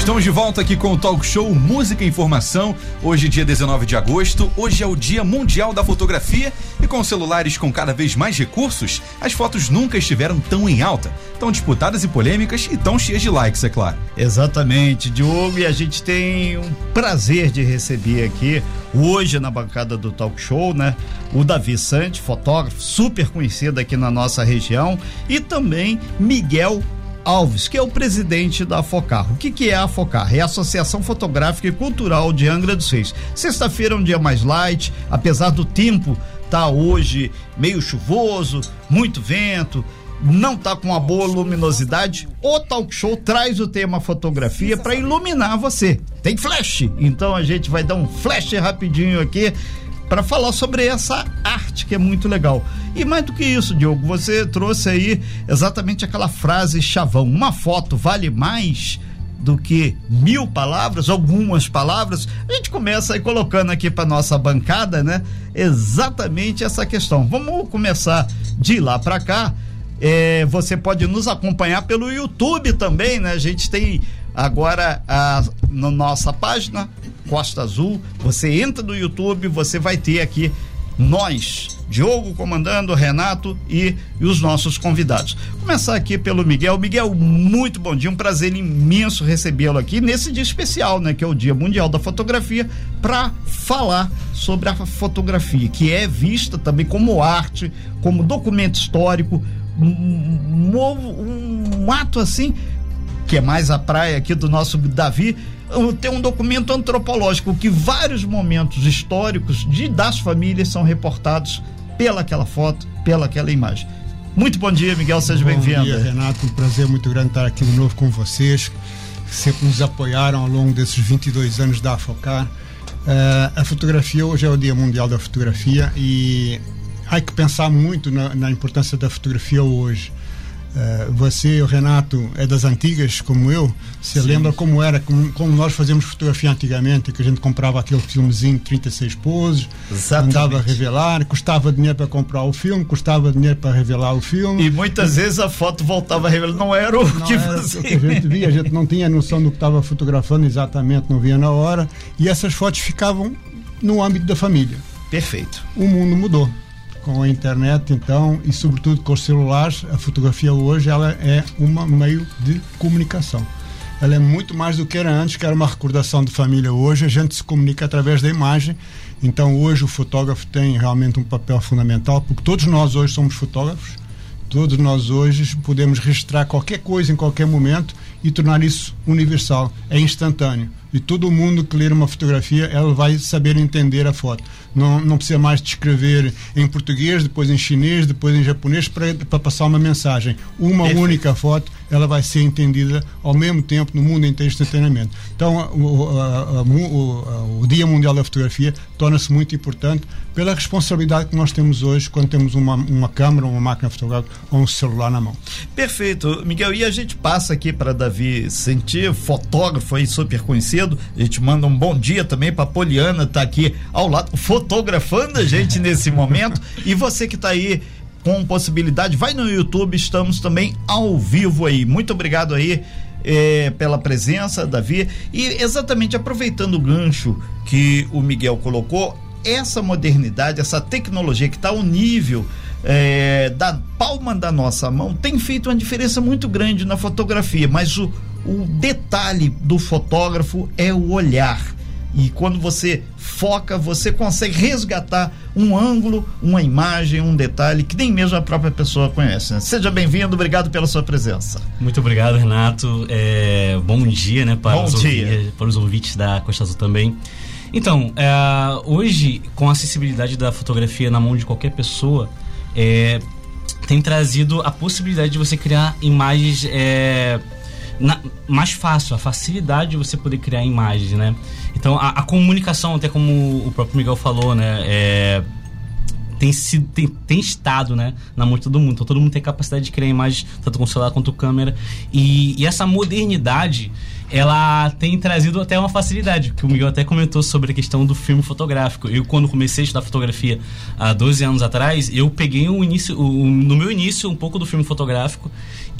Estamos de volta aqui com o Talk Show Música e Informação. Hoje, dia 19 de agosto. Hoje é o Dia Mundial da Fotografia e com celulares com cada vez mais recursos, as fotos nunca estiveram tão em alta, tão disputadas e polêmicas e tão cheias de likes, é claro. Exatamente, Diogo, e a gente tem um prazer de receber aqui hoje na bancada do Talk Show, né? O Davi Sante, fotógrafo super conhecido aqui na nossa região, e também Miguel Alves, que é o presidente da FOCAR. O que, que é a FOCAR? É a Associação Fotográfica e Cultural de Angra dos Reis. Sexta-feira é um dia mais light, apesar do tempo tá hoje meio chuvoso, muito vento, não tá com uma boa luminosidade, o talk show traz o tema fotografia para iluminar você. Tem flash, então a gente vai dar um flash rapidinho aqui para falar sobre essa arte que é muito legal. E mais do que isso, Diogo, você trouxe aí exatamente aquela frase chavão: uma foto vale mais do que mil palavras, algumas palavras. A gente começa aí colocando aqui para nossa bancada, né? Exatamente essa questão. Vamos começar de lá para cá. É, você pode nos acompanhar pelo YouTube também, né? A gente tem agora a, na nossa página Costa Azul. Você entra no YouTube, você vai ter aqui nós, Diogo comandando, Renato e, e, os nossos convidados. Começar aqui pelo Miguel. Miguel, muito bom dia, um prazer imenso recebê-lo aqui nesse dia especial, né, que é o Dia Mundial da Fotografia, para falar sobre a fotografia, que é vista também como arte, como documento histórico, um, um, um ato assim que é mais a praia aqui do nosso Davi, tem um documento antropológico que vários momentos históricos de das famílias são reportados pela aquela foto, pela aquela imagem. Muito bom dia, Miguel, seja bem-vindo. Bom dia, Renato, um prazer muito grande estar aqui de novo com vocês, que sempre nos apoiaram ao longo desses 22 anos da AFOCAR. Uh, a fotografia hoje é o Dia Mundial da Fotografia e há que pensar muito na, na importância da fotografia hoje. Uh, você, o Renato, é das antigas, como eu. Você lembra como era, como, como, nós fazíamos fotografia antigamente, que a gente comprava aquele filmezinho 36 poses, Exatamente. andava a revelar, custava dinheiro para comprar o filme, custava dinheiro para revelar o filme. E muitas vezes a foto voltava a revelar, não era o não que era fazia. O que a gente via, a gente não tinha noção do que estava fotografando exatamente, não via na hora. E essas fotos ficavam no âmbito da família. Perfeito. O mundo mudou com a internet então e sobretudo com os celulares a fotografia hoje ela é um meio de comunicação. Ela é muito mais do que era antes que era uma recordação de família. Hoje a gente se comunica através da imagem. Então hoje o fotógrafo tem realmente um papel fundamental porque todos nós hoje somos fotógrafos. Todos nós hoje podemos registrar qualquer coisa em qualquer momento e tornar isso universal. É instantâneo e todo mundo que ler uma fotografia ela vai saber entender a foto não, não precisa mais descrever em português, depois em chinês, depois em japonês para, passar uma mensagem. Uma Perfeito. única foto, ela vai ser entendida ao mesmo tempo no mundo inteiro instantaneamente. Então, o, a, a, o, o Dia Mundial da Fotografia torna-se muito importante pela responsabilidade que nós temos hoje quando temos uma, uma câmera, uma máquina fotográfica ou um celular na mão. Perfeito, Miguel. E a gente passa aqui para Davi Sentir, fotógrafo aí super conhecido. A gente manda um bom dia também para Poliana, tá aqui ao lado, fotografando a gente nesse momento. E você que está aí com possibilidade, vai no YouTube, estamos também ao vivo aí. Muito obrigado aí. É, pela presença, Davi. E exatamente aproveitando o gancho que o Miguel colocou, essa modernidade, essa tecnologia que está ao nível é, da palma da nossa mão tem feito uma diferença muito grande na fotografia, mas o, o detalhe do fotógrafo é o olhar. E quando você foca, você consegue resgatar um ângulo, uma imagem, um detalhe que nem mesmo a própria pessoa conhece. Né? Seja bem-vindo, obrigado pela sua presença. Muito obrigado, Renato. É, bom dia, né, para, bom os dia. Ouvintes, para os ouvintes da Costa Azul também. Então, é, hoje, com a acessibilidade da fotografia na mão de qualquer pessoa, é, tem trazido a possibilidade de você criar imagens é, na, mais fácil, a facilidade de você poder criar imagens, né? Então a, a comunicação, até como o próprio Miguel falou, né? É, tem, sido, tem, tem estado né, na mão de todo mundo. Então todo mundo tem capacidade de criar imagens, tanto com celular quanto câmera. E, e essa modernidade ela tem trazido até uma facilidade, que o Miguel até comentou sobre a questão do filme fotográfico. Eu, quando comecei a estudar fotografia há 12 anos atrás, eu peguei o início, no meu início um pouco do filme fotográfico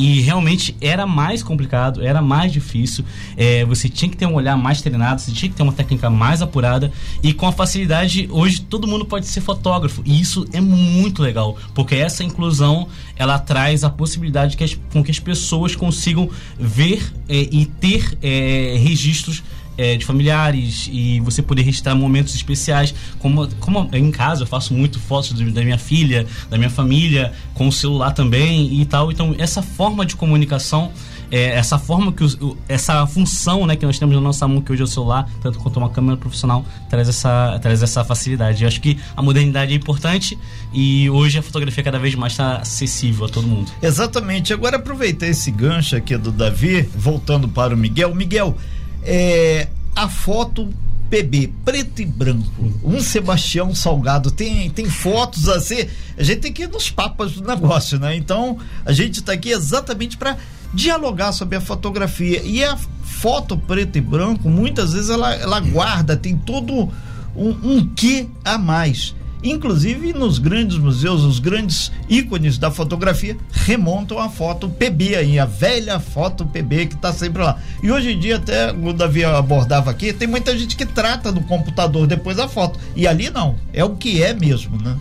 e realmente era mais complicado, era mais difícil. É, você tinha que ter um olhar mais treinado, você tinha que ter uma técnica mais apurada. E com a facilidade, hoje todo mundo pode ser fotógrafo. E isso é muito legal, porque essa inclusão ela traz a possibilidade que as, com que as pessoas consigam ver é, e ter é, registros é, de familiares e você poder registrar momentos especiais. Como, como em casa eu faço muito fotos da minha filha, da minha família, com o celular também e tal. Então, essa forma de comunicação. É, essa forma que o, essa função né, que nós temos na nossa mão, que hoje é o celular, tanto quanto uma câmera profissional, traz essa, traz essa facilidade. Eu acho que a modernidade é importante e hoje a fotografia cada vez mais está acessível a todo mundo. Exatamente. Agora aproveitar esse gancho aqui do Davi, voltando para o Miguel. Miguel, é, a foto PB, preto e branco, um Sebastião Salgado, tem, tem fotos assim, a gente tem que ir nos papas do negócio, né? Então, a gente está aqui exatamente para dialogar sobre a fotografia. E a foto preto e branco, muitas vezes ela, ela guarda, tem todo um, um quê a mais. Inclusive nos grandes museus, os grandes ícones da fotografia remontam a foto PB aí, a velha foto PB que está sempre lá. E hoje em dia, até o Davi abordava aqui, tem muita gente que trata no computador depois a foto. E ali não, é o que é mesmo, né?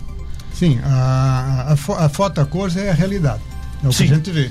Sim, a, a, a foto a cores é a realidade. É o Sim. que a gente vê.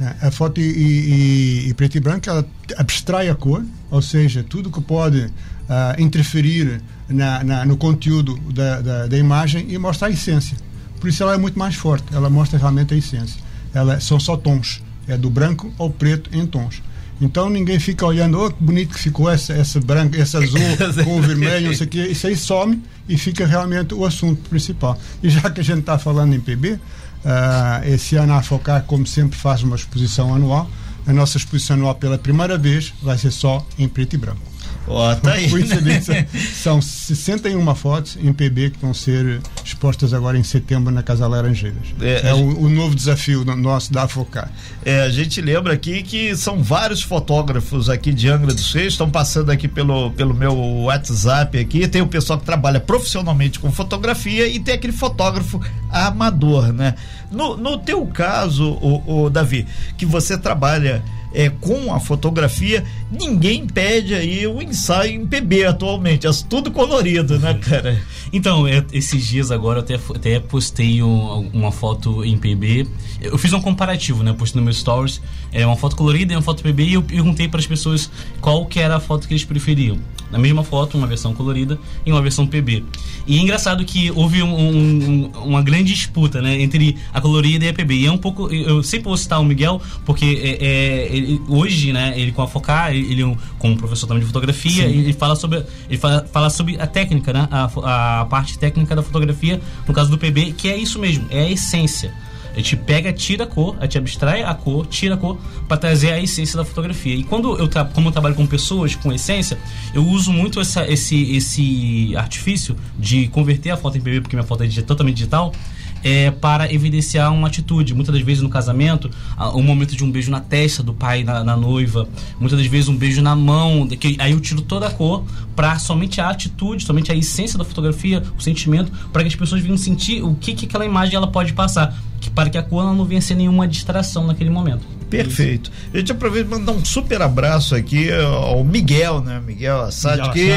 É, a foto e, e, e, preto e branco ela abstrai a cor, ou seja, tudo que pode uh, interferir na, na, no conteúdo da, da, da, imagem e mostra a essência. Por isso ela é muito mais forte, ela mostra realmente a essência. Ela são só tons, é do branco ao preto em tons. Então ninguém fica olhando, oh, que bonito que ficou essa, essa branca, essa azul com o vermelho, não sei o quê. Isso aí some e fica realmente o assunto principal. E já que a gente está falando em PB, uh, ah, esse ano a Focar, como sempre, faz uma exposição anual. A nossa exposição anual, pela primeira vez, vai ser só em preto e branco. Ó, tá aí. Coincidência. São 61 fotos em PB que vão ser expostas agora em setembro na Casa Laranjeiras. É, é o, o, novo desafio nosso da Afocar. É, a gente lembra aqui que são vários fotógrafos aqui de Angra dos Reis, estão passando aqui pelo, pelo meu WhatsApp aqui. Tem o pessoal que trabalha profissionalmente com fotografia e tem aquele fotógrafo amador, né? No, no teu caso, o, o Davi, que você trabalha é, com a fotografia, ninguém pede aí o ensaio em PB atualmente. É tudo colorido, né, cara? Então, eu, esses dias agora eu até, até postei um, uma foto em PB. Eu fiz um comparativo, né? Postei no meu stories. É uma foto colorida e uma foto PB e eu perguntei para as pessoas qual que era a foto que eles preferiam na mesma foto, uma versão colorida e uma versão PB. E é engraçado que houve um, um, uma grande disputa, né, entre a colorida e a PB. E é um pouco, eu sempre vou citar o Miguel, porque é, é ele, hoje, né, ele com a Focar, ele, ele como professor também de fotografia, Sim. ele fala sobre, ele fala, fala sobre a técnica, né, a, a parte técnica da fotografia, no caso do PB, que é isso mesmo, é a essência. A gente pega, tira a cor, a gente abstrai a cor, tira a cor para trazer a essência da fotografia. E quando eu como eu trabalho com pessoas com essência, eu uso muito essa, esse esse artifício de converter a foto em PB porque minha foto é totalmente digital é, para evidenciar uma atitude. Muitas das vezes no casamento, um momento de um beijo na testa do pai na, na noiva, muitas das vezes um beijo na mão, que, aí eu tiro toda a cor para somente a atitude, somente a essência da fotografia, o sentimento, para que as pessoas venham sentir o que, que aquela imagem ela pode passar, que, para que a cor não venha ser nenhuma distração naquele momento. Perfeito. A gente aproveita para mandar um super abraço aqui ao Miguel, né? Miguel Assad, que,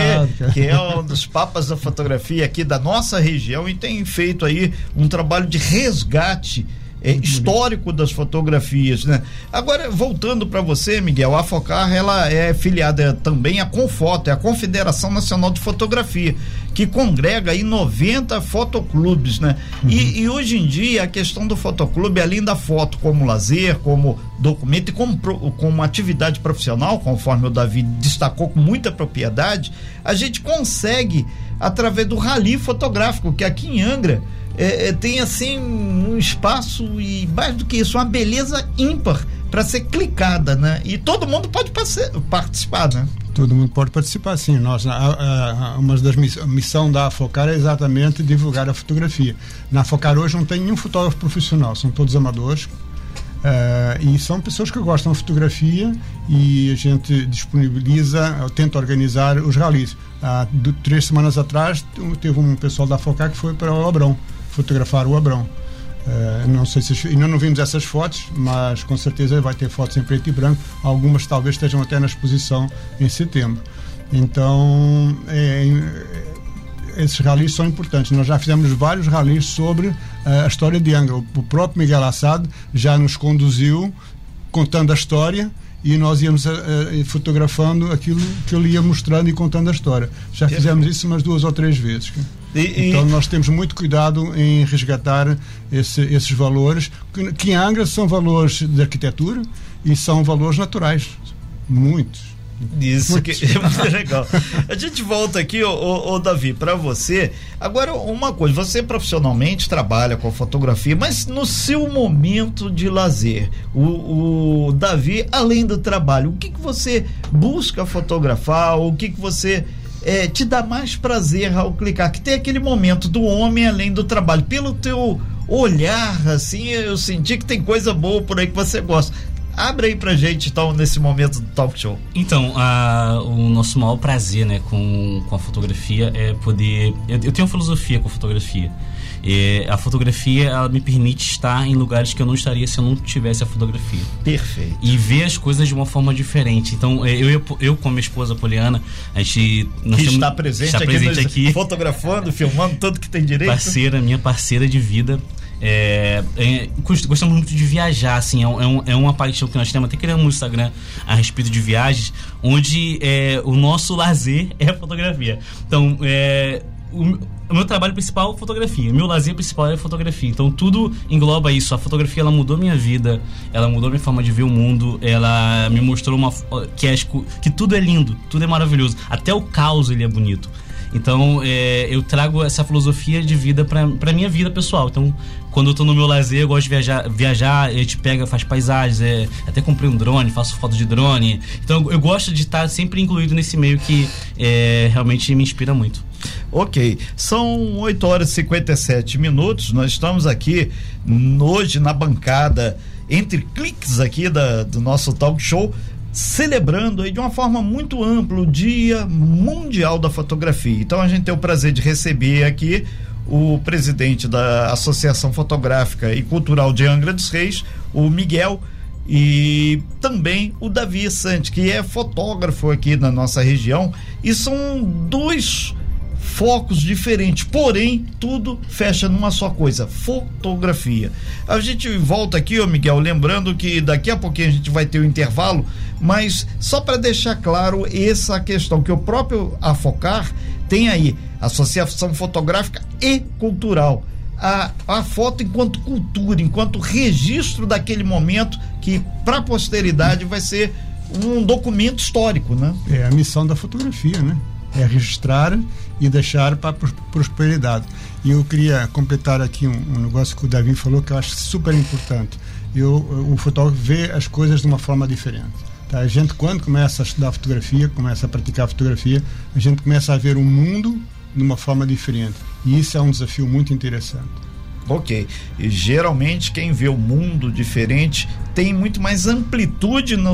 que é um dos papas da fotografia aqui da nossa região e tem feito aí um trabalho de resgate é, histórico das fotografias, né? Agora, voltando para você, Miguel, a Focar, ela é filiada também à Confoto, é a Confederação Nacional de Fotografia, que congrega aí 90 fotoclubes, né? Uhum. E, e, hoje em dia, a questão do fotoclube, além da foto como lazer, como documento e como, como atividade profissional, conforme o Davi destacou com muita propriedade, a gente consegue, através do rally fotográfico, que aqui em Angra, é, é, tem assim um espaço e mais do que isso, uma beleza ímpar para ser clicada, né? E todo mundo pode participar, né? Todo mundo pode participar, sim. Nós, a, a, uma das missões missão da Focar é exatamente divulgar a fotografia. Na Focar hoje não tem nenhum fotógrafo profissional, são todos amadores. Uh, e são pessoas que gostam de fotografia e a gente disponibiliza, tenta organizar os ralis. Há três semanas atrás teve um pessoal da FOCA que foi para o Abrão, fotografar o Abrão. Uh, não sei se ainda não vimos essas fotos, mas com certeza vai ter fotos em preto e branco. Algumas talvez estejam até na exposição em setembro. Então, é, é, esses ralis são importantes. Nós já fizemos vários ralis sobre uh, a história de Angra. O próprio Miguel Assad já nos conduziu contando a história e nós íamos uh, fotografando aquilo que ele ia mostrando e contando a história. Já fizemos isso umas duas ou três vezes. E, então nós temos muito cuidado em resgatar esse, esses valores, que, que em Angra são valores de arquitetura e são valores naturais. Muitos. Isso que é muito legal. A gente volta aqui, ô, ô, Davi, para você. Agora, uma coisa, você profissionalmente trabalha com fotografia, mas no seu momento de lazer, o, o Davi, além do trabalho, o que, que você busca fotografar? O que, que você é, te dá mais prazer ao clicar? Que tem aquele momento do homem além do trabalho. Pelo teu olhar, assim, eu senti que tem coisa boa por aí que você gosta. Abre aí pra gente, então, nesse momento do talk show. Então, a, o nosso maior prazer, né, com, com a fotografia é poder. Eu, eu tenho uma filosofia com a fotografia. E a fotografia, ela me permite estar em lugares que eu não estaria se eu não tivesse a fotografia. Perfeito. E ver as coisas de uma forma diferente. Então, é, eu, eu, com minha esposa Poliana, a gente. Nós que está presente, está presente aqui, aqui, fotografando, filmando, tudo que tem direito. Parceira, minha parceira de vida. É, é, gostamos muito de viajar, assim, é, um, é, uma paixão que nós temos. Até criamos um Instagram a respeito de viagens, onde é, o nosso lazer é a fotografia. Então, é, o, meu trabalho principal é fotografia, meu lazer principal é fotografia. Então tudo engloba isso. A fotografia ela mudou minha vida, ela mudou minha forma de ver o mundo, ela me mostrou uma que, é, que tudo é lindo, tudo é maravilhoso, até o caos ele é bonito. Então, é, eu trago essa filosofia de vida para minha vida pessoal. Então, quando eu tô no meu lazer, eu gosto de viajar, viajar a gente pega, faz paisagens, é, até comprei um drone, faço foto de drone. Então, eu gosto de estar sempre incluído nesse meio que é, realmente me inspira muito. Ok, são 8 horas e 57 minutos. Nós estamos aqui hoje na bancada entre cliques aqui da, do nosso talk show celebrando aí de uma forma muito ampla o Dia Mundial da Fotografia. Então a gente tem o prazer de receber aqui o presidente da Associação Fotográfica e Cultural de Angra dos Reis, o Miguel, e também o Davi Sante, que é fotógrafo aqui na nossa região, e são dois focos diferentes, porém tudo fecha numa só coisa, fotografia. A gente volta aqui, ô Miguel, lembrando que daqui a pouquinho a gente vai ter o um intervalo, mas só para deixar claro essa questão que o próprio Afocar tem aí, Associação Fotográfica e Cultural. A, a foto enquanto cultura, enquanto registro daquele momento que para a posteridade vai ser um documento histórico, né? É a missão da fotografia, né? É registrar e deixar para prosperidade. E eu queria completar aqui um, um, negócio que o Davi falou que eu acho super importante. Eu, o fotógrafo vê as coisas de uma forma diferente. Tá? A gente, quando começa a estudar fotografia, começa a praticar fotografia, a gente começa a ver o mundo de uma forma diferente. E isso é um desafio muito interessante. Ok. E geralmente quem vê o mundo diferente tem muito mais amplitude no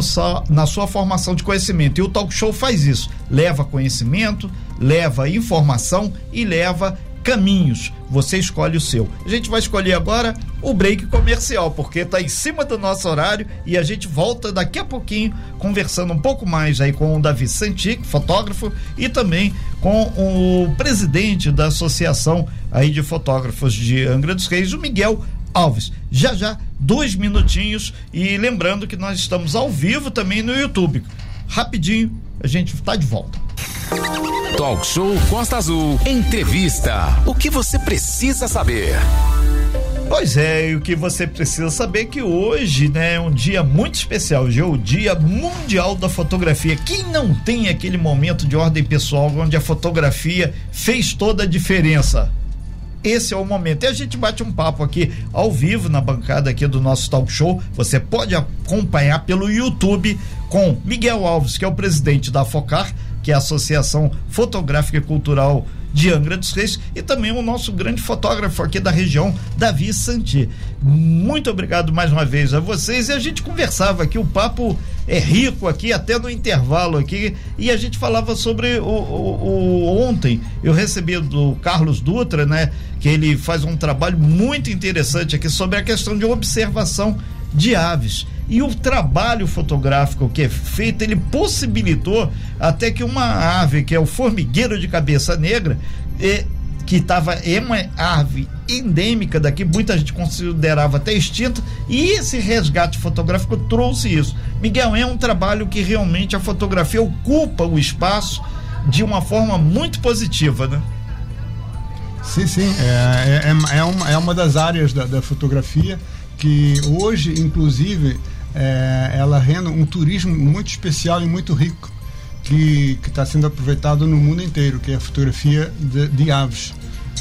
na sua formação de conhecimento. E o talk show faz isso. Leva conhecimento, leva informação e leva caminhos. Você escolhe o seu. A gente vai escolher agora o break comercial, porque está em cima do nosso horário e a gente volta daqui a pouquinho conversando um pouco mais aí com o Davi Santic, fotógrafo, e também com o presidente da Associação aí de Fotógrafos de Angra dos Reis, o Miguel Alves. Já já, dois minutinhos e lembrando que nós estamos ao vivo também no YouTube. Rapidinho, a gente está de volta. Talk Show Costa Azul. Entrevista. O que você precisa saber? Pois é, e o que você precisa saber é que hoje, né, é um dia muito especial, hoje é o Dia Mundial da Fotografia. Quem não tem aquele momento de ordem pessoal onde a fotografia fez toda a diferença? Esse é o momento. E a gente bate um papo aqui ao vivo na bancada aqui do nosso talk show. Você pode acompanhar pelo YouTube com Miguel Alves, que é o presidente da Focar, que é a Associação Fotográfica e Cultural de Angra dos Reis e também o nosso grande fotógrafo aqui da região, Davi Santi. Muito obrigado mais uma vez a vocês e a gente conversava aqui, o papo é rico aqui, até no intervalo aqui, e a gente falava sobre o, o, o ontem, eu recebi do Carlos Dutra, né, que ele faz um trabalho muito interessante aqui sobre a questão de observação de aves. E o trabalho fotográfico que é feito, ele possibilitou até que uma ave, que é o formigueiro de cabeça negra, eh, que estava é uma ave endêmica daqui, muita gente considerava até extinta, e esse resgate fotográfico trouxe isso. Miguel, é um trabalho que realmente a fotografia ocupa o espaço de uma forma muito positiva, né? Sim, sim. É, é, é, uma, é uma das áreas da, da fotografia que hoje, inclusive, é, ela rende um turismo muito especial e muito rico que está sendo aproveitado no mundo inteiro, que é a fotografia de, de aves.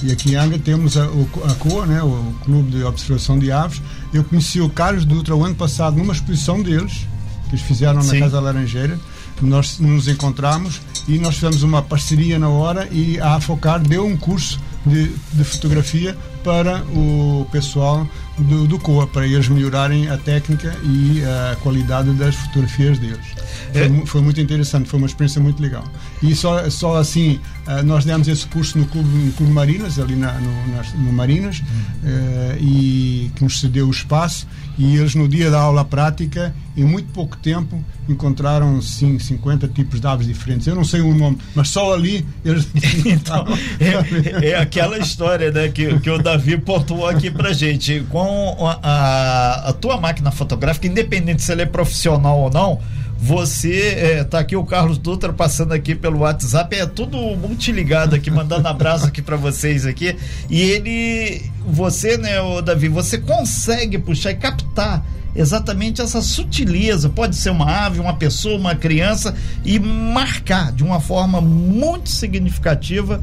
E aqui em Angra temos a, a COA, né, o Clube de Observação de Aves. Eu conheci o Carlos Dutra o ano passado numa exposição deles, que eles fizeram na Sim. Casa Laranjeira. Nós nos encontramos e nós fizemos uma parceria na hora e a Afocar deu um curso de, de fotografia para o pessoal do, do COA, para eles melhorarem a técnica e a qualidade das fotografias deles. Foi, é. foi, muito interessante, foi uma experiência muito legal. E só, só assim, uh, nós demos esse curso no Clube, no Clube Marinas, ali na, no, na, no Marinas, uh, e que nos cedeu o espaço. E eles, no dia da aula prática, em muito pouco tempo, encontraram sim, 50 tipos de aves diferentes. Eu não sei o nome, mas só ali eles. então, é, é, aquela história né, que, que o Davi pontuou aqui pra gente. Com a, a, a tua máquina fotográfica, independente se ela é profissional ou não, você é, tá aqui o Carlos Dutra passando aqui pelo WhatsApp, é tudo multiligado aqui, mandando abraço aqui para vocês aqui. E ele, você, né, o Davi, você consegue puxar e captar exatamente essa sutileza. Pode ser uma ave, uma pessoa, uma criança e marcar de uma forma muito significativa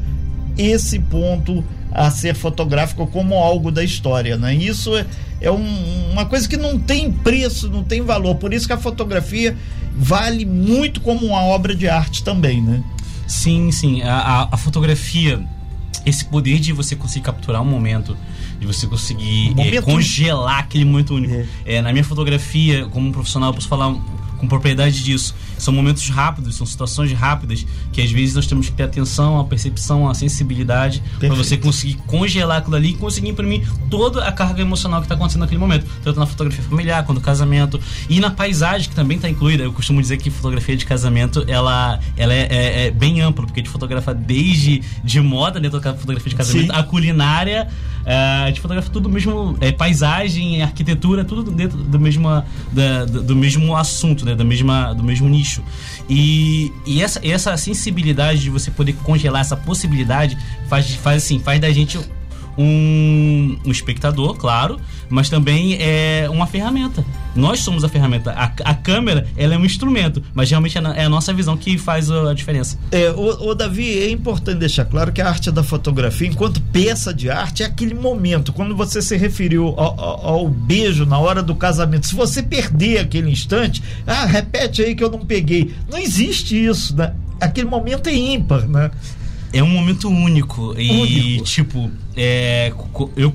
esse ponto a ser fotográfico como algo da história, né? Isso é, é um, uma coisa que não tem preço, não tem valor. Por isso que a fotografia vale muito como uma obra de arte também, né? Sim, sim. A, a, a fotografia, esse poder de você conseguir capturar um momento, de você conseguir um é, congelar aquele momento único. É. É, na minha fotografia, como profissional, eu posso falar com propriedade disso. São momentos rápidos, são situações rápidas que às vezes nós temos que ter atenção, a percepção, a sensibilidade para você conseguir congelar aquilo ali e conseguir imprimir toda a carga emocional que está acontecendo naquele momento, tanto na fotografia familiar quanto no casamento e na paisagem que também está incluída. Eu costumo dizer que fotografia de casamento ela, ela é, é, é bem ampla porque a gente fotografa desde de moda dentro da fotografia de casamento, Sim. a culinária, a gente fotografa tudo mesmo, é, paisagem, arquitetura, tudo dentro do mesmo, da, do, mesmo assunto, né, da mesma, do mesmo nicho. E, e essa, essa sensibilidade de você poder congelar essa possibilidade faz, faz assim, faz da gente um, um espectador, claro, mas também é uma ferramenta. Nós somos a ferramenta. A, a câmera, ela é um instrumento, mas realmente é, é a nossa visão que faz a, diferença. É, o, o, Davi, é importante deixar claro que a arte da fotografia, enquanto peça de arte, é aquele momento. Quando você se referiu ao, ao, ao beijo na hora do casamento, se você perder aquele instante, ah, repete aí que eu não peguei. Não existe isso, né? Aquele momento é ímpar, né? É um momento único. E, único. tipo, é, eu,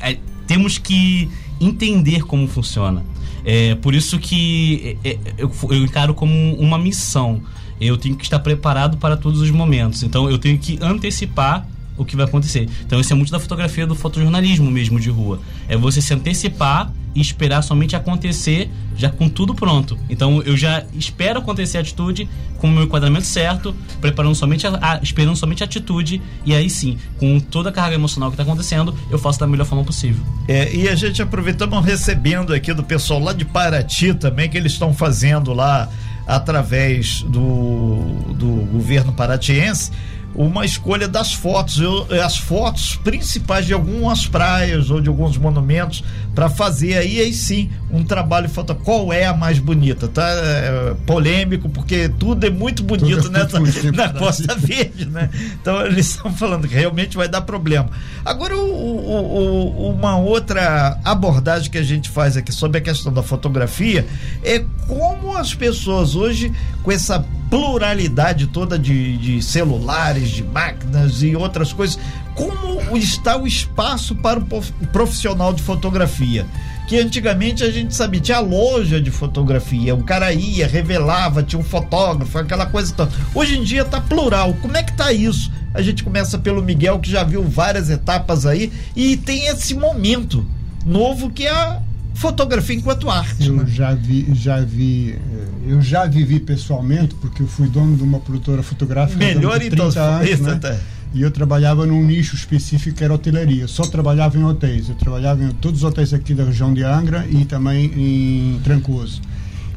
é, temos que entender como funciona. É por isso que é, é, eu, eu encaro como uma missão. Eu tenho que estar preparado para todos os momentos. Então eu tenho que antecipar o que vai acontecer. Então isso é muito da fotografia do fotojornalismo mesmo de rua. É você se antecipar e esperar somente acontecer já com tudo pronto. Então eu já espero acontecer a atitude com o meu enquadramento certo, preparando somente a, a, esperando somente a atitude e aí sim, com toda a carga emocional que está acontecendo, eu faço da melhor forma possível. É, e a gente aproveitamos recebendo aqui do pessoal lá de Paraty também que eles estão fazendo lá através do, do governo paratiense uma escolha das fotos, eu, as fotos principais de algumas praias ou de alguns monumentos para fazer aí, aí sim um trabalho foto. Qual é a mais bonita? Tá é, polêmico porque tudo é muito bonito tudo nessa é na Costa Verde, né? Então eles estão falando que realmente vai dar problema. Agora o, o, o, uma outra abordagem que a gente faz aqui sobre a questão da fotografia é como as pessoas hoje com essa pluralidade toda de, de celulares, de máquinas e outras coisas, como está o espaço para o profissional de fotografia? que antigamente a gente sabia, tinha loja de fotografia, o cara ia, revelava, tinha um fotógrafo, aquela coisa toda. Hoje em dia tá plural. Como é que tá isso? A gente começa pelo Miguel, que já viu várias etapas aí, e tem esse momento novo que é a fotografia enquanto arte. Eu né? já vi, já vi, eh, eu já vivi pessoalmente, porque eu fui dono de uma produtora fotográfica Melhor então, anos, né? Tá. E eu trabalhava num nicho específico que era hotelaria. Só trabalhava em hotéis. Eu trabalhava em todos os hotéis aqui da região de Angra e também em Trancoso.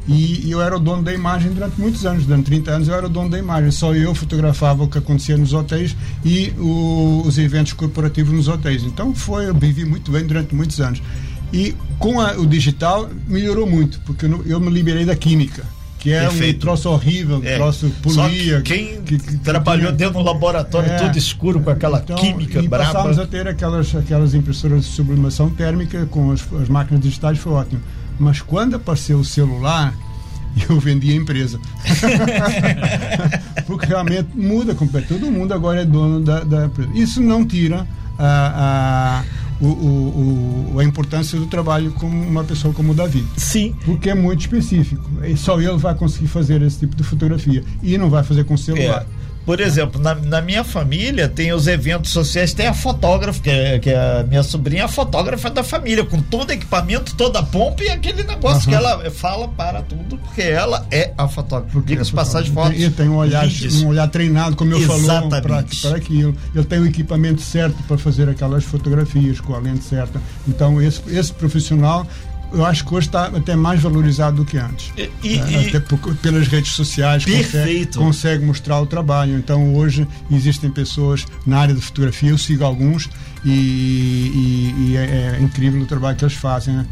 E, e, eu era o dono da imagem durante muitos anos, durante 30 anos eu era o dono da imagem. Só eu fotografava o que acontecia nos hotéis e o, os eventos corporativos nos hotéis. Então foi, eu vivi muito bem durante muitos anos. E com a, o digital melhorou muito, porque eu, eu me liberei da química que é Perfeito. um troço horrível, um é. troço polia. Que quem que, que, trabalhou que, dentro do laboratório é, tudo escuro com aquela então, química e brava. Passamos a ter aquelas, aquelas impressoras de sublimação térmica com as, as máquinas digitais, foi ótimo. Mas quando apareceu o celular, eu vendi a empresa. Porque realmente muda completamente. Todo mundo agora é dono da, da empresa. Isso não tira a, a o, o, o, a importância do trabalho com uma pessoa como o Davi. Sim. Porque é muito específico. E só ele vai conseguir fazer esse tipo de fotografia. E não vai fazer com celular. É. Por exemplo, na, na, minha família tem os eventos sociais, tem a fotógrafa, que é, que é a minha sobrinha, a fotógrafa da família, com todo equipamento, toda a pompa e aquele negócio uhum. que ela fala para tudo, porque ela é a fotógrafa. Diga-se passagem de fotos. Ele tem um olhar, um olhar treinado, como eu falou, para aquilo. Ele tem o equipamento certo para fazer aquelas fotografias, com a lente certa. Então, esse, esse profissional eu acho que hoje está até mais valorizado do que antes. E, e, até por, pelas redes sociais perfeito. Consegue, consegue, mostrar o trabalho. Então hoje existem pessoas na área de fotografia, eu sigo alguns e, e, e é, é, incrível o trabalho que eles fazem. Né?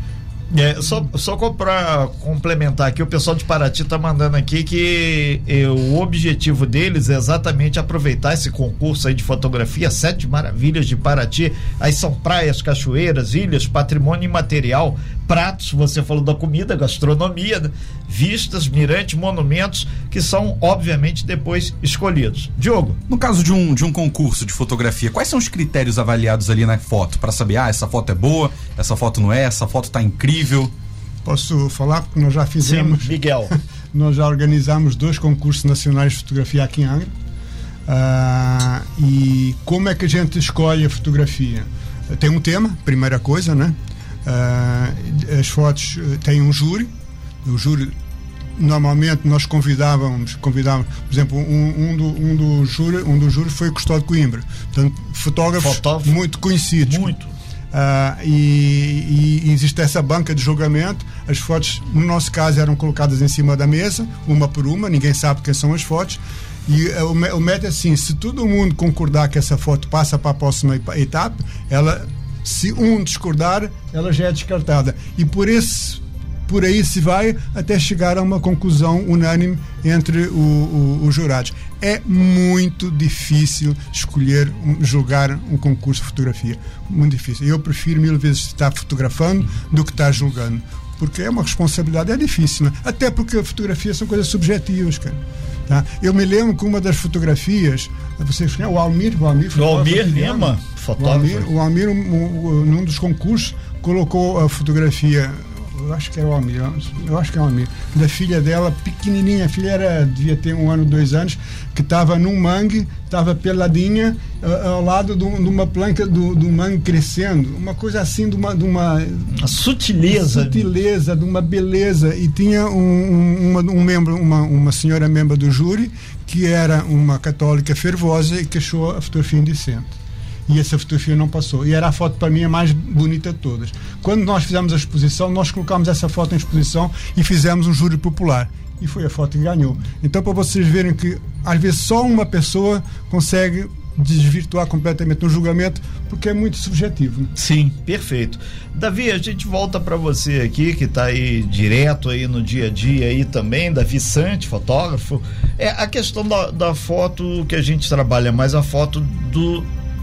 É, só só para complementar aqui, o pessoal de Paraty está mandando aqui que é, o objetivo deles é exatamente aproveitar esse concurso aí de fotografia, Sete Maravilhas de Paraty. Aí são praias, cachoeiras, ilhas, patrimônio imaterial, pratos, você falou da comida, gastronomia, né? vistas, mirantes, monumentos, que são, obviamente, depois escolhidos. Diogo. No caso de um, de um concurso de fotografia, quais são os critérios avaliados ali na foto para saber, ah, essa foto é boa, essa foto não é, essa foto está incrível? Posso falar? Porque nós já fizemos. Sim, Miguel. nós já organizamos dois concursos nacionais de fotografia aqui em Angra. Uh, e como é que a gente escolhe a fotografia? Tem um tema, primeira coisa, né? Uh, as fotos eh, têm um júri, o júri normalmente nós convidávamos, convidávamos por exemplo, um, um, do, um do júri, um do júri foi Custódio Coimbra, portanto, fotógrafos Fotógrafo. muito conhecidos. Muito. Uh, e, e, existe essa banca de julgamento. As fotos, no nosso caso, eram colocadas em cima da mesa, uma por uma, ninguém sabe quem são as fotos. E uh, o, o método é assim: se todo mundo concordar que essa foto passa para a próxima etapa, ela se um discordar, ela já é descartada. E por esse por aí se vai até chegar a uma conclusão unânime entre os jurados. É muito difícil escolher, julgar um concurso de fotografia. Muito difícil. Eu prefiro mil vezes estar fotografando do que estar julgando. Porque é uma responsabilidade, é difícil, né? Até porque a fotografia são coisas subjetivas, cara. Tá? Eu me lembro que uma das fotografias, vocês o Almir, o Almir, o Almir Lima, fotógrafo. O Almir, o Almir um, um, num dos concursos, colocou a fotografia eu acho que era o Almir, eu acho que é o Almir, da filha dela, pequenininha, a filha era, devia ter um ano, dois anos, que estava num mangue, estava peladinha, uh, ao lado de, uma planca do, do mangue crescendo, uma coisa assim, de uma. De uma, uma sutileza. sutileza, de uma beleza. E tinha um, um, uma, um membro, uma, uma senhora membro do júri, que era uma católica fervosa e que achou a fotografia indecente e essa fotografia não passou. E era a foto para mim a mais bonita de todas. Quando nós fizemos a exposição, nós colocámos essa foto em exposição e fizemos um júri popular. E foi a foto que ganhou. Então, para vocês verem que às vezes só uma pessoa consegue desvirtuar completamente um julgamento, porque é muito subjetivo. Né? Sim, perfeito. Davi, a gente volta para você aqui, que está aí direto aí no dia a dia aí também, Davi Sante, fotógrafo. É a questão da, da foto que a gente trabalha mais a foto do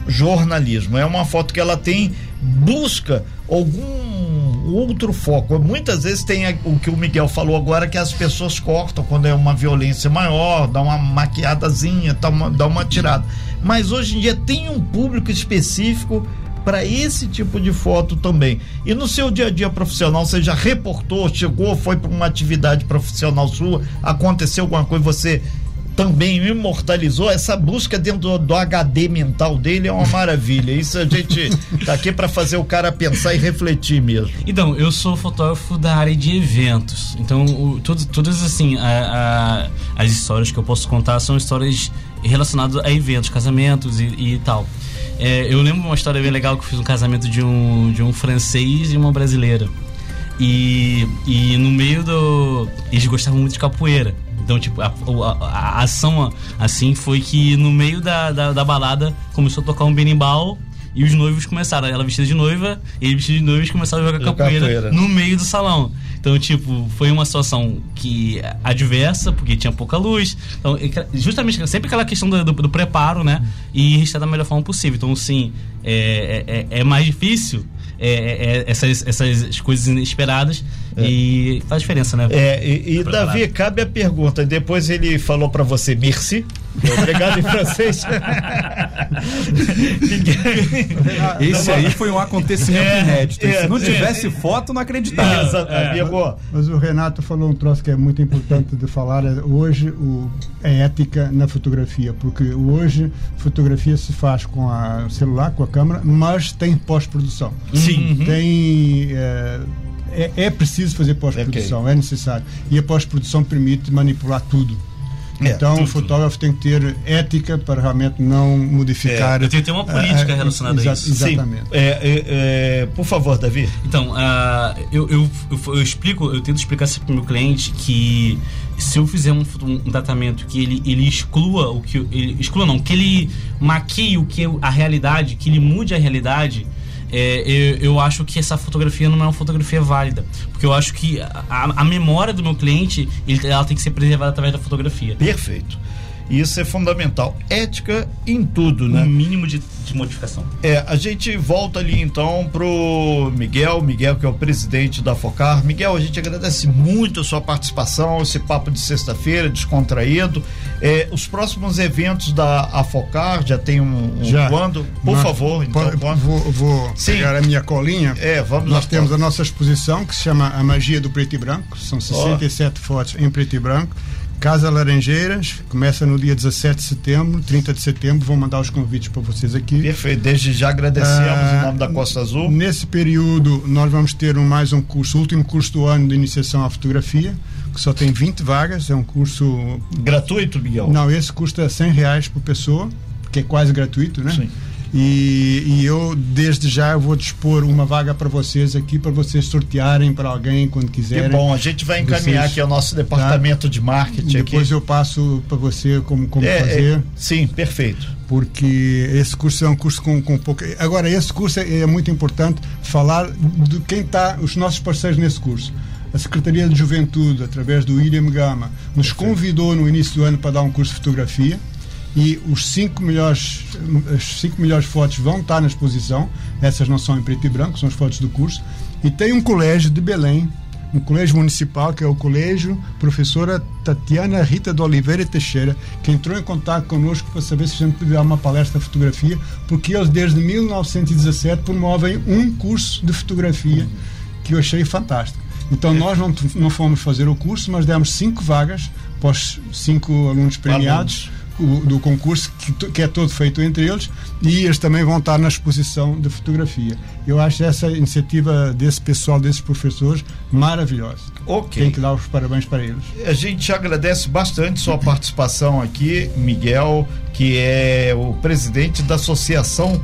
jornalismo. É uma foto que ela tem busca algum outro foco. Muitas vezes tem o que o Miguel falou agora, que as pessoas cortam quando é uma violência maior, dá uma maquiadazinha, dá uma, dá uma tirada. Mas hoje em dia tem um público específico para esse tipo de foto também. E no seu dia a dia profissional, você já reportou, chegou, foi para uma atividade profissional sua, aconteceu alguma coisa, você também imortalizou essa busca dentro do, do, HD mental dele é uma maravilha. Isso a gente tá aqui para fazer o cara pensar e refletir mesmo. Então, eu sou fotógrafo da área de eventos. Então, o, tudo, todas assim, a, a, as histórias que eu posso contar são histórias relacionadas a eventos, casamentos e, e tal. É, eu lembro uma história bem legal que eu fiz um casamento de um, de um francês e uma brasileira. E, e no meio do. Eles gostavam muito de capoeira. Então, tipo, a, a, a, ação assim foi que no meio da, da, da, balada começou a tocar um berimbau e os noivos começaram, ela vestida de noiva, e ele vestido de noiva começaram a jogar capoeira, capoeira, no meio do salão. Então, tipo, foi uma situação que adversa, porque tinha pouca luz. Então, justamente sempre aquela questão do, do, do preparo, né? E estar da melhor forma possível. Então, sim, é, é, é, é mais difícil é, é, é, essas, essas coisas inesperadas é. e faz diferença, né? É, e, e Davi, cabe a pergunta. Depois ele falou para você, merci. Obrigado em francês. Esse aí foi um acontecimento é, inédito. Se não tivesse foto, não acreditava. É, mas, mas o Renato falou um troço que é muito importante de falar. hoje o, é ética na fotografia, porque hoje fotografia se faz com o celular, com a câmera, mas tem pós-produção. Sim. Uhum. Tem. É, é, é, preciso fazer pós-produção, okay. é necessário. E a pós-produção permite manipular tudo. É, então tudo, o fotógrafo tudo. tem que ter ética para realmente não modificar. É, tem que ter uma política relacionada exa a isso. Exatamente. É, é, é, por favor, Davi. Então, uh, eu, eu, eu, eu, explico, eu tento explicar sempre para o meu cliente que se eu fizer um, um, tratamento que ele, ele exclua o que. Ele, exclua não, que ele maquie o que a realidade, que ele mude a realidade é, eu, eu, acho que essa fotografia não é uma fotografia válida. Porque eu acho que a, a memória do meu cliente ele, ela tem que ser preservada através da fotografia. Perfeito. Isso é fundamental. Ética em tudo, né? Um mínimo de, de modificação. É, a gente volta ali então pro Miguel, Miguel que é o presidente da Focar. Miguel, a gente agradece muito a sua participação, esse papo de sexta-feira, descontraído. É, os próximos eventos da Afocar já tem um, um já. quando? Por Nós, favor, então. Pode, vou, vou pegar a minha colinha. É, vamos Nós temos a nossa exposição que se chama A Magia do Preto e Branco. São 67 oh. fotos em preto e branco Casa Laranjeiras, começa no dia 17 de setembro, 30 de setembro, vou mandar os convites para vocês aqui. Perfeito, desde já agradecemos ah, em nome da Costa Azul. Nesse período, nós vamos ter um, mais um curso, o último curso do ano de iniciação à fotografia, que só tem 20 vagas, é um curso... Gratuito, Miguel? Não, esse custa 100 reais por pessoa, que é quase gratuito, né? Sim. E, e, eu, desde já, vou dispor uma vaga para vocês aqui, para vocês sortearem para alguém quando quiserem. Que bom, a gente vai encaminhar vocês, aqui ao nosso departamento tá? de marketing. Depois aqui. eu passo para você como, como é, é fazer. É, sim, perfeito. Porque esse curso é um curso com, com pouco. Agora, esse curso é, é muito importante falar de quem está, os nossos parceiros nesse curso a Secretaria de Juventude, através do William Gama, nos convidou no início do ano para dar um curso de fotografia e os cinco melhores, as cinco melhores fotos vão estar na exposição. Essas não são em preto e branco, são as fotos do curso. E tem um colégio de Belém, um colégio municipal, que é o Colégio Professora Tatiana Rita de Oliveira Teixeira, que entrou em contato conosco para saber se a gente podia dar uma palestra de fotografia, porque eles, desde 1917, promovem um curso de fotografia que eu achei fantástico. Então, nós não, não fomos fazer o curso, mas demos cinco vagas para os cinco alunos premiados. Do concurso, que, que, é todo feito entre eles, e eles também vão estar na exposição de fotografia. Eu acho essa iniciativa desse pessoal, desses professores, maravilhosa. Ok. Tem que dar os parabéns para eles. A gente agradece bastante sua participação aqui, Miguel, que é o presidente da Associação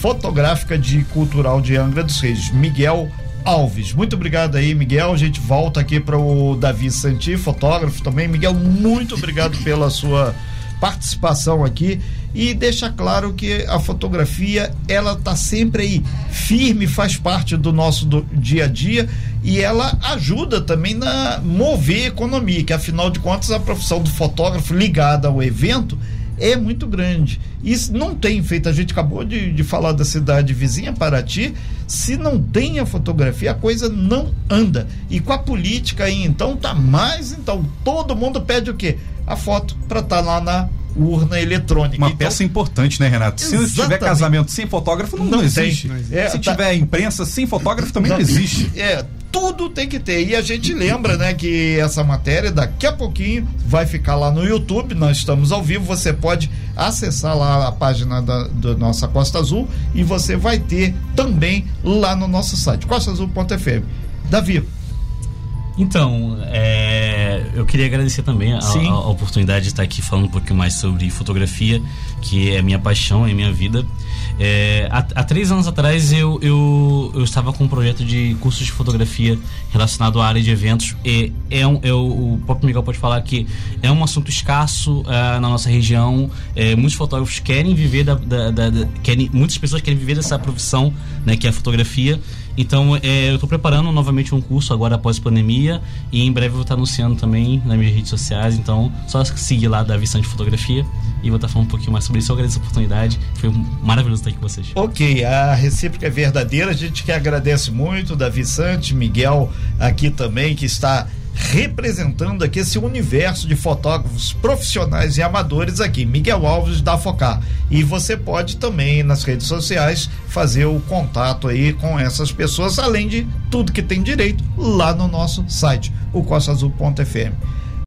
Fotográfica de Cultural de Angra dos Reis, Miguel Alves. Muito obrigado aí, Miguel. A gente volta aqui para o Davi Santi, fotógrafo também. Miguel, muito obrigado pela sua participação aqui e deixa claro que a fotografia ela tá sempre aí firme, faz parte do nosso do dia a dia e ela ajuda também na mover a economia, que afinal de contas a profissão do fotógrafo ligada ao evento é muito grande. E não tem feito, a gente acabou de, de falar da cidade vizinha, Paraty, se não tem a fotografia, a coisa não anda. E com a política aí, então, tá mais, então, todo mundo pede o quê? A foto para estar tá lá na urna eletrônica. Uma então, peça importante, né, Renato? Se não tiver casamento sem fotógrafo, não, não, não existe. Não existe. É, Se tá... tiver imprensa sem fotógrafo, também não, não existe. É, tudo tem que ter. E a gente lembra, né, que essa matéria daqui a pouquinho vai ficar lá no YouTube. Nós estamos ao vivo. Você pode acessar lá a página da, da nossa Costa Azul e você vai ter também lá no nosso site, costaazul.fm. Davi, então, é, eu queria agradecer também a, a, a, oportunidade de estar aqui falando um pouquinho mais sobre fotografia, que é minha paixão, é minha vida. É, há, há, três anos atrás eu, eu, eu, estava com um projeto de curso de fotografia relacionado à área de eventos. E é um, é o próprio Miguel pode falar que é um assunto escasso uh, na nossa região. É, muitos fotógrafos querem viver da, da, da, da, querem, muitas pessoas querem viver dessa profissão, né, que é a fotografia. Então, é, eu estou preparando novamente um curso agora após pandemia e em breve eu vou estar anunciando também nas minhas redes sociais. Então, só seguir lá da Vicente Fotografia e vou estar falando um pouquinho mais sobre isso. Eu agradeço a oportunidade, foi maravilhoso estar aqui com vocês. Ok, a recíproca é verdadeira. A gente que agradece muito, Davi Sante, Miguel aqui também, que está representando aqui esse universo de fotógrafos profissionais e amadores aqui, Miguel Alves da Focar. E você pode também nas redes sociais fazer o contato aí com essas pessoas, além de tudo que tem direito lá no nosso site, o costaazul.fm.